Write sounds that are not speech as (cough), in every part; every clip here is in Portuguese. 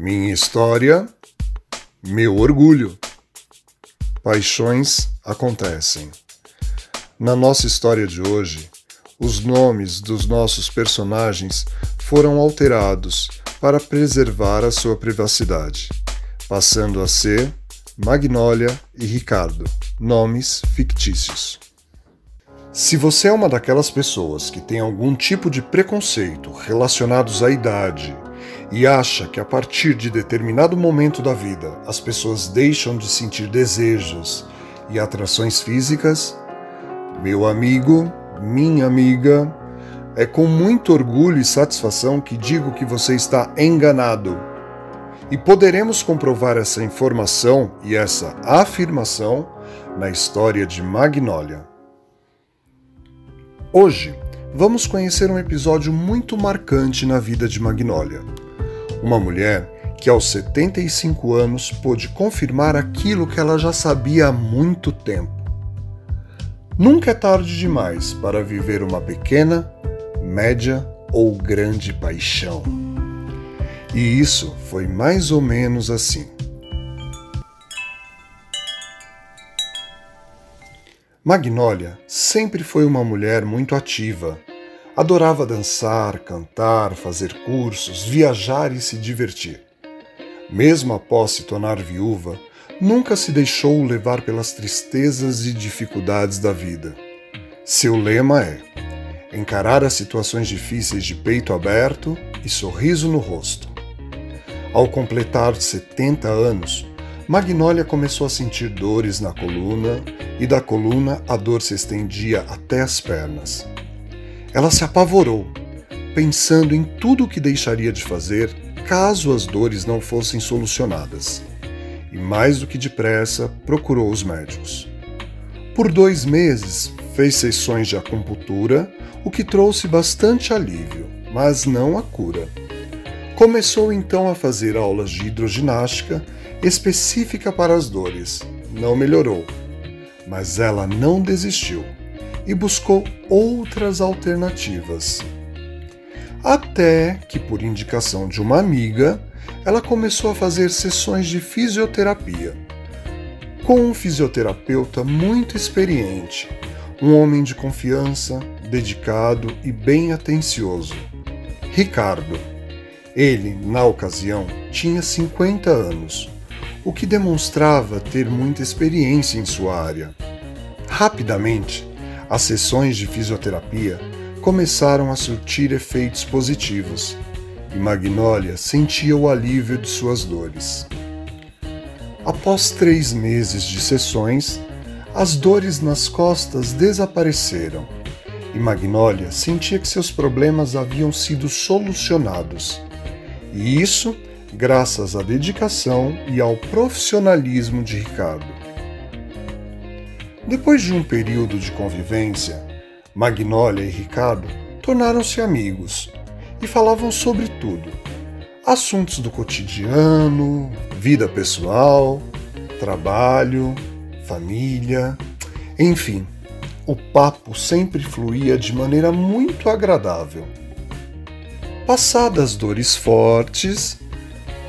Minha história, meu orgulho. Paixões acontecem. Na nossa história de hoje, os nomes dos nossos personagens foram alterados para preservar a sua privacidade, passando a ser Magnólia e Ricardo, nomes fictícios. Se você é uma daquelas pessoas que tem algum tipo de preconceito relacionados à idade e acha que a partir de determinado momento da vida as pessoas deixam de sentir desejos e atrações físicas, meu amigo, minha amiga, é com muito orgulho e satisfação que digo que você está enganado. E poderemos comprovar essa informação e essa afirmação na história de Magnólia. Hoje, vamos conhecer um episódio muito marcante na vida de Magnólia. Uma mulher que aos 75 anos pôde confirmar aquilo que ela já sabia há muito tempo. Nunca é tarde demais para viver uma pequena, média ou grande paixão. E isso foi mais ou menos assim. Magnólia sempre foi uma mulher muito ativa. Adorava dançar, cantar, fazer cursos, viajar e se divertir. Mesmo após se tornar viúva, nunca se deixou levar pelas tristezas e dificuldades da vida. Seu lema é: encarar as situações difíceis de peito aberto e sorriso no rosto. Ao completar 70 anos, Magnólia começou a sentir dores na coluna e da coluna a dor se estendia até as pernas. Ela se apavorou, pensando em tudo o que deixaria de fazer caso as dores não fossem solucionadas. E mais do que depressa procurou os médicos. Por dois meses fez sessões de acupuntura, o que trouxe bastante alívio, mas não a cura. Começou então a fazer aulas de hidroginástica específica para as dores. Não melhorou, mas ela não desistiu e buscou outras alternativas. Até que, por indicação de uma amiga, ela começou a fazer sessões de fisioterapia. Com um fisioterapeuta muito experiente, um homem de confiança, dedicado e bem atencioso, Ricardo. Ele, na ocasião, tinha 50 anos o que demonstrava ter muita experiência em sua área. Rapidamente, as sessões de fisioterapia começaram a surtir efeitos positivos e Magnólia sentia o alívio de suas dores. Após três meses de sessões, as dores nas costas desapareceram e Magnólia sentia que seus problemas haviam sido solucionados. E isso graças à dedicação e ao profissionalismo de Ricardo. Depois de um período de convivência, Magnólia e Ricardo tornaram-se amigos e falavam sobre tudo: assuntos do cotidiano, vida pessoal, trabalho, família, enfim. O papo sempre fluía de maneira muito agradável. Passadas dores fortes,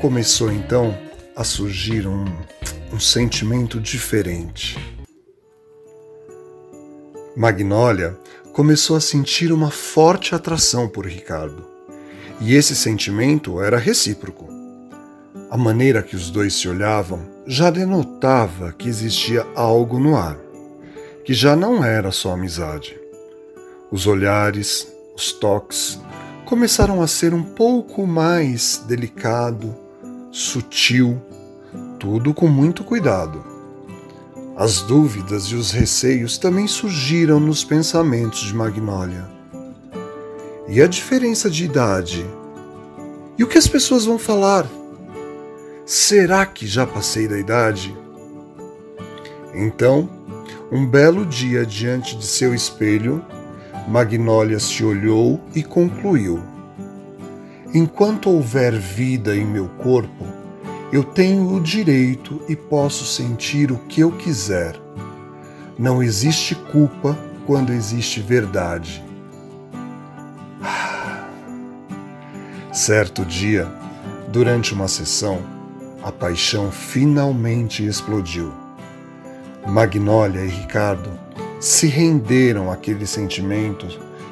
começou então a surgir um, um sentimento diferente. Magnólia começou a sentir uma forte atração por Ricardo, e esse sentimento era recíproco. A maneira que os dois se olhavam já denotava que existia algo no ar, que já não era só amizade. Os olhares, os toques começaram a ser um pouco mais delicado sutil, tudo com muito cuidado. As dúvidas e os receios também surgiram nos pensamentos de Magnólia. E a diferença de idade? E o que as pessoas vão falar? Será que já passei da idade? Então, um belo dia diante de seu espelho, Magnólia se olhou e concluiu: Enquanto houver vida em meu corpo, eu tenho o direito e posso sentir o que eu quiser. Não existe culpa quando existe verdade. (sighs) Certo dia, Durante uma sessão, a paixão finalmente explodiu. Magnólia e Ricardo se renderam àquele sentimento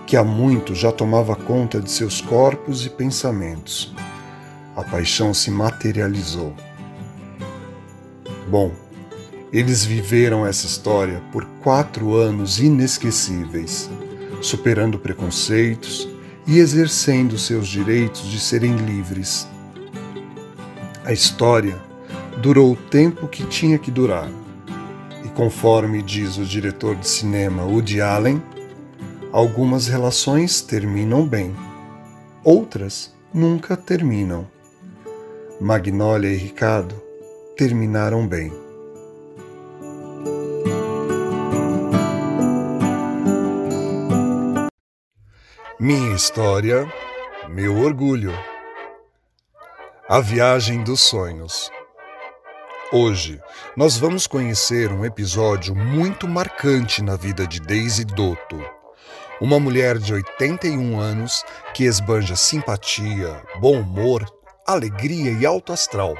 que há muito já tomava conta de seus corpos e pensamentos. A paixão se materializou. Bom, eles viveram essa história por quatro anos inesquecíveis, superando preconceitos e exercendo seus direitos de serem livres. A história durou o tempo que tinha que durar. E conforme diz o diretor de cinema Woody Allen, algumas relações terminam bem, outras nunca terminam. Magnólia e Ricardo terminaram bem. Minha história, meu orgulho. A Viagem dos Sonhos. Hoje, nós vamos conhecer um episódio muito marcante na vida de Daisy Dotto, uma mulher de 81 anos que esbanja simpatia, bom humor, alegria e alto astral,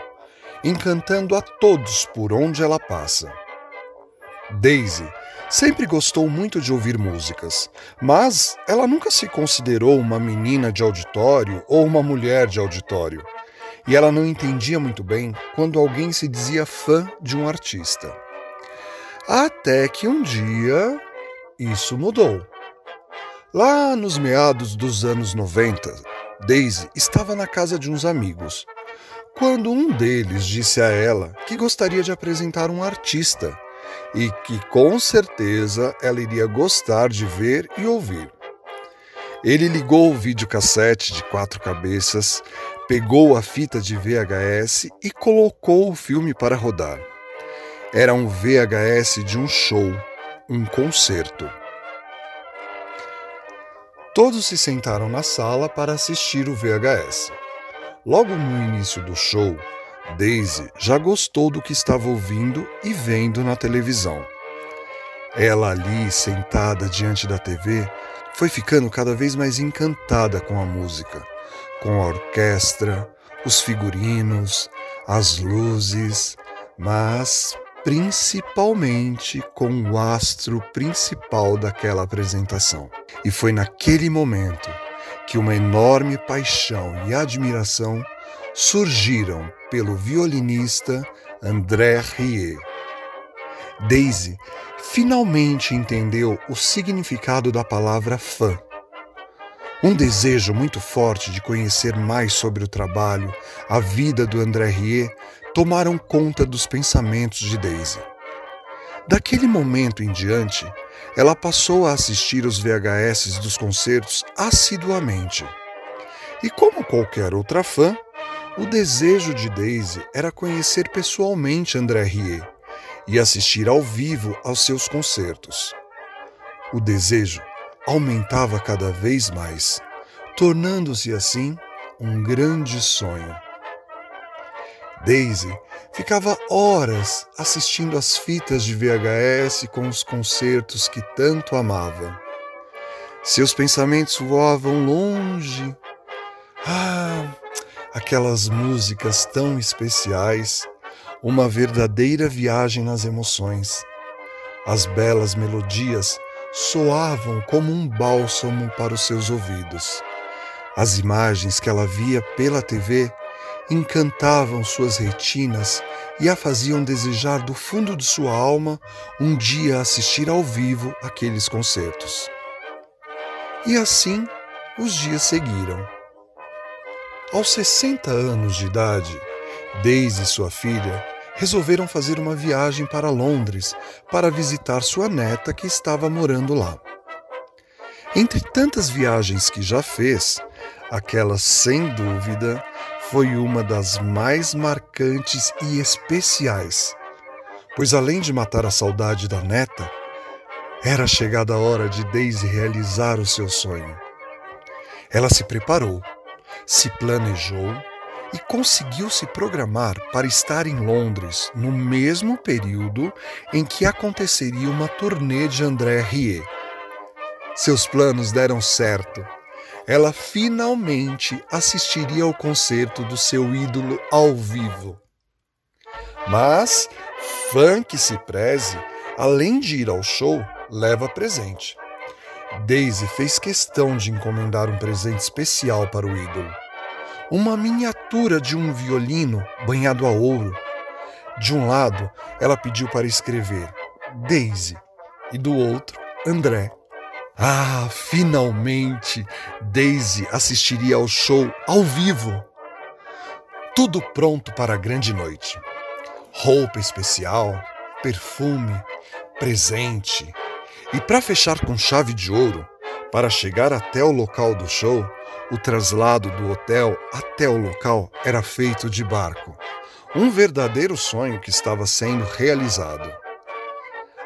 encantando a todos por onde ela passa. Daisy sempre gostou muito de ouvir músicas, mas ela nunca se considerou uma menina de auditório ou uma mulher de auditório e ela não entendia muito bem quando alguém se dizia fã de um artista. Até que um dia isso mudou. Lá nos meados dos anos 90, Daisy estava na casa de uns amigos, quando um deles disse a ela que gostaria de apresentar um artista e que com certeza ela iria gostar de ver e ouvir. Ele ligou o videocassete de quatro cabeças, pegou a fita de VHS e colocou o filme para rodar. Era um VHS de um show, um concerto. Todos se sentaram na sala para assistir o VHS. Logo no início do show, Daisy já gostou do que estava ouvindo e vendo na televisão. Ela ali, sentada diante da TV, foi ficando cada vez mais encantada com a música com a orquestra, os figurinos, as luzes, mas principalmente com o astro principal daquela apresentação. E foi naquele momento que uma enorme paixão e admiração surgiram pelo violinista André Rie. Daisy finalmente entendeu o significado da palavra fã um desejo muito forte de conhecer mais sobre o trabalho, a vida do André Rie, tomaram conta dos pensamentos de Daisy. Daquele momento em diante, ela passou a assistir os VHS dos concertos assiduamente. E como qualquer outra fã, o desejo de Daisy era conhecer pessoalmente André Rie e assistir ao vivo aos seus concertos. O desejo aumentava cada vez mais, tornando-se assim um grande sonho. Daisy ficava horas assistindo às fitas de VHS com os concertos que tanto amava. Seus pensamentos voavam longe. Ah, aquelas músicas tão especiais, uma verdadeira viagem nas emoções. As belas melodias soavam como um bálsamo para os seus ouvidos. As imagens que ela via pela TV encantavam suas retinas e a faziam desejar do fundo de sua alma um dia assistir ao vivo aqueles concertos. E assim os dias seguiram. Aos 60 anos de idade, Daisy e sua filha resolveram fazer uma viagem para Londres para visitar sua neta que estava morando lá. Entre tantas viagens que já fez, aquela sem dúvida foi uma das mais marcantes e especiais, pois além de matar a saudade da neta, era chegada a hora de Daisy realizar o seu sonho. Ela se preparou, se planejou e conseguiu se programar para estar em Londres no mesmo período em que aconteceria uma turnê de André Rie. Seus planos deram certo. Ela finalmente assistiria ao concerto do seu ídolo ao vivo. Mas, fã que se preze, além de ir ao show, leva presente. Daisy fez questão de encomendar um presente especial para o ídolo. Uma miniatura de um violino banhado a ouro. De um lado, ela pediu para escrever Daisy e do outro, André. Ah, finalmente Daisy assistiria ao show ao vivo. Tudo pronto para a grande noite. Roupa especial, perfume, presente. E para fechar com chave de ouro, para chegar até o local do show, o traslado do hotel até o local era feito de barco. Um verdadeiro sonho que estava sendo realizado.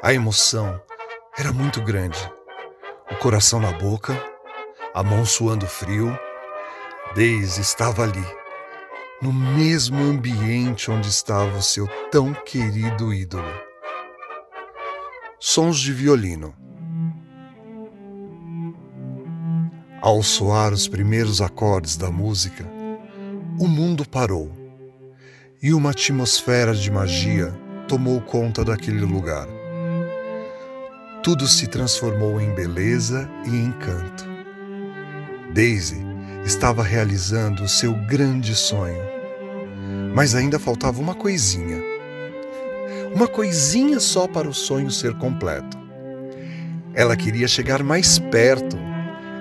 A emoção era muito grande o coração na boca, a mão suando frio. Daisy estava ali, no mesmo ambiente onde estava o seu tão querido ídolo. Sons de violino. Ao soar os primeiros acordes da música, o mundo parou e uma atmosfera de magia tomou conta daquele lugar tudo se transformou em beleza e encanto. Daisy estava realizando o seu grande sonho, mas ainda faltava uma coisinha. Uma coisinha só para o sonho ser completo. Ela queria chegar mais perto.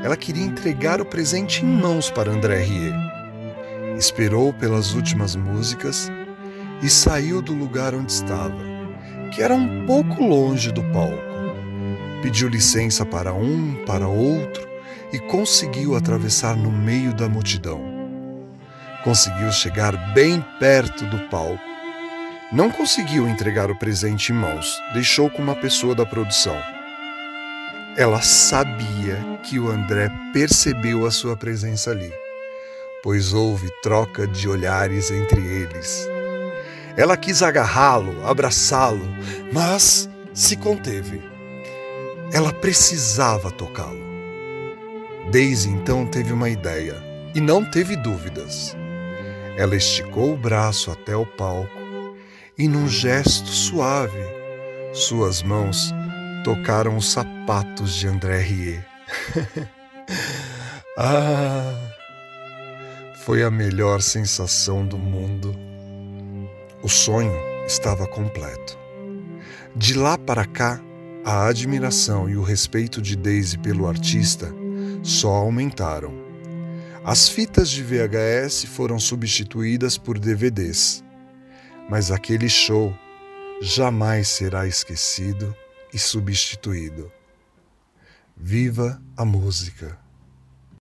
Ela queria entregar o presente em mãos para André Rie. Esperou pelas últimas músicas e saiu do lugar onde estava, que era um pouco longe do palco pediu licença para um, para outro e conseguiu atravessar no meio da multidão. Conseguiu chegar bem perto do palco. Não conseguiu entregar o presente em mãos, deixou com uma pessoa da produção. Ela sabia que o André percebeu a sua presença ali, pois houve troca de olhares entre eles. Ela quis agarrá-lo, abraçá-lo, mas se conteve ela precisava tocá-lo. Daisy então teve uma ideia e não teve dúvidas. Ela esticou o braço até o palco e, num gesto suave, suas mãos tocaram os sapatos de André Rie. (laughs) ah! Foi a melhor sensação do mundo. O sonho estava completo. De lá para cá, a admiração e o respeito de Daisy pelo artista só aumentaram. As fitas de VHS foram substituídas por DVDs, mas aquele show jamais será esquecido e substituído. Viva a música!